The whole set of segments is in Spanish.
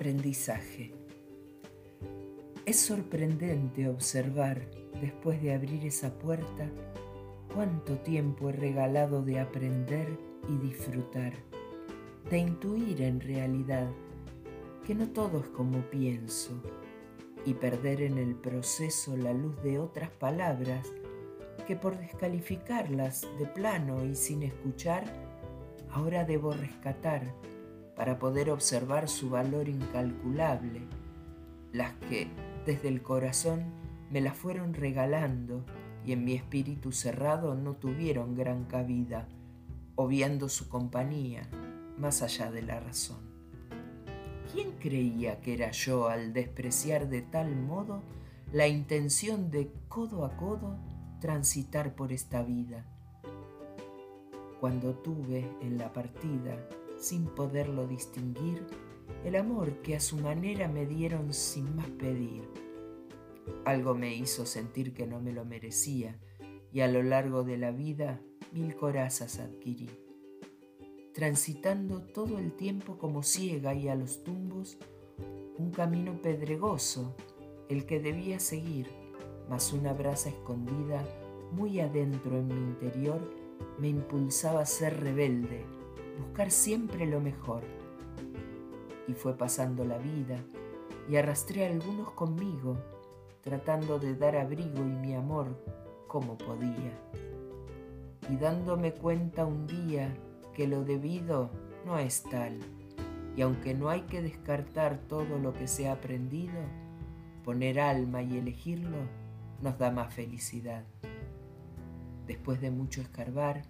Aprendizaje. Es sorprendente observar, después de abrir esa puerta, cuánto tiempo he regalado de aprender y disfrutar, de intuir en realidad que no todo es como pienso y perder en el proceso la luz de otras palabras que por descalificarlas de plano y sin escuchar, ahora debo rescatar para poder observar su valor incalculable, las que desde el corazón me las fueron regalando y en mi espíritu cerrado no tuvieron gran cabida, obviando su compañía más allá de la razón. ¿Quién creía que era yo al despreciar de tal modo la intención de codo a codo transitar por esta vida? Cuando tuve en la partida sin poderlo distinguir, el amor que a su manera me dieron sin más pedir. Algo me hizo sentir que no me lo merecía y a lo largo de la vida mil corazas adquirí. Transitando todo el tiempo como ciega y a los tumbos, un camino pedregoso, el que debía seguir, mas una brasa escondida muy adentro en mi interior me impulsaba a ser rebelde buscar siempre lo mejor. Y fue pasando la vida y arrastré a algunos conmigo, tratando de dar abrigo y mi amor como podía. Y dándome cuenta un día que lo debido no es tal, y aunque no hay que descartar todo lo que se ha aprendido, poner alma y elegirlo nos da más felicidad. Después de mucho escarbar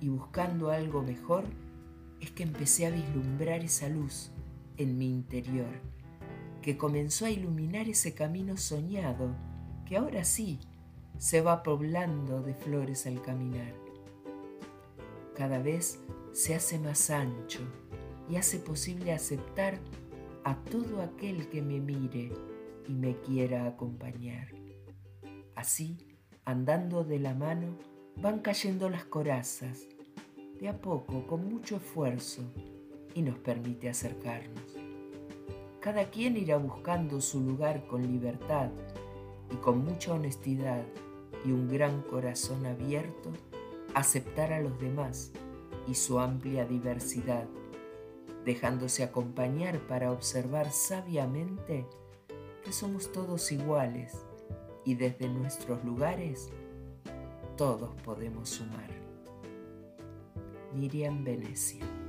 y buscando algo mejor, es que empecé a vislumbrar esa luz en mi interior, que comenzó a iluminar ese camino soñado que ahora sí se va poblando de flores al caminar. Cada vez se hace más ancho y hace posible aceptar a todo aquel que me mire y me quiera acompañar. Así, andando de la mano, van cayendo las corazas de a poco, con mucho esfuerzo, y nos permite acercarnos. Cada quien irá buscando su lugar con libertad y con mucha honestidad y un gran corazón abierto, aceptar a los demás y su amplia diversidad, dejándose acompañar para observar sabiamente que somos todos iguales y desde nuestros lugares todos podemos sumar. Miriam Venecia.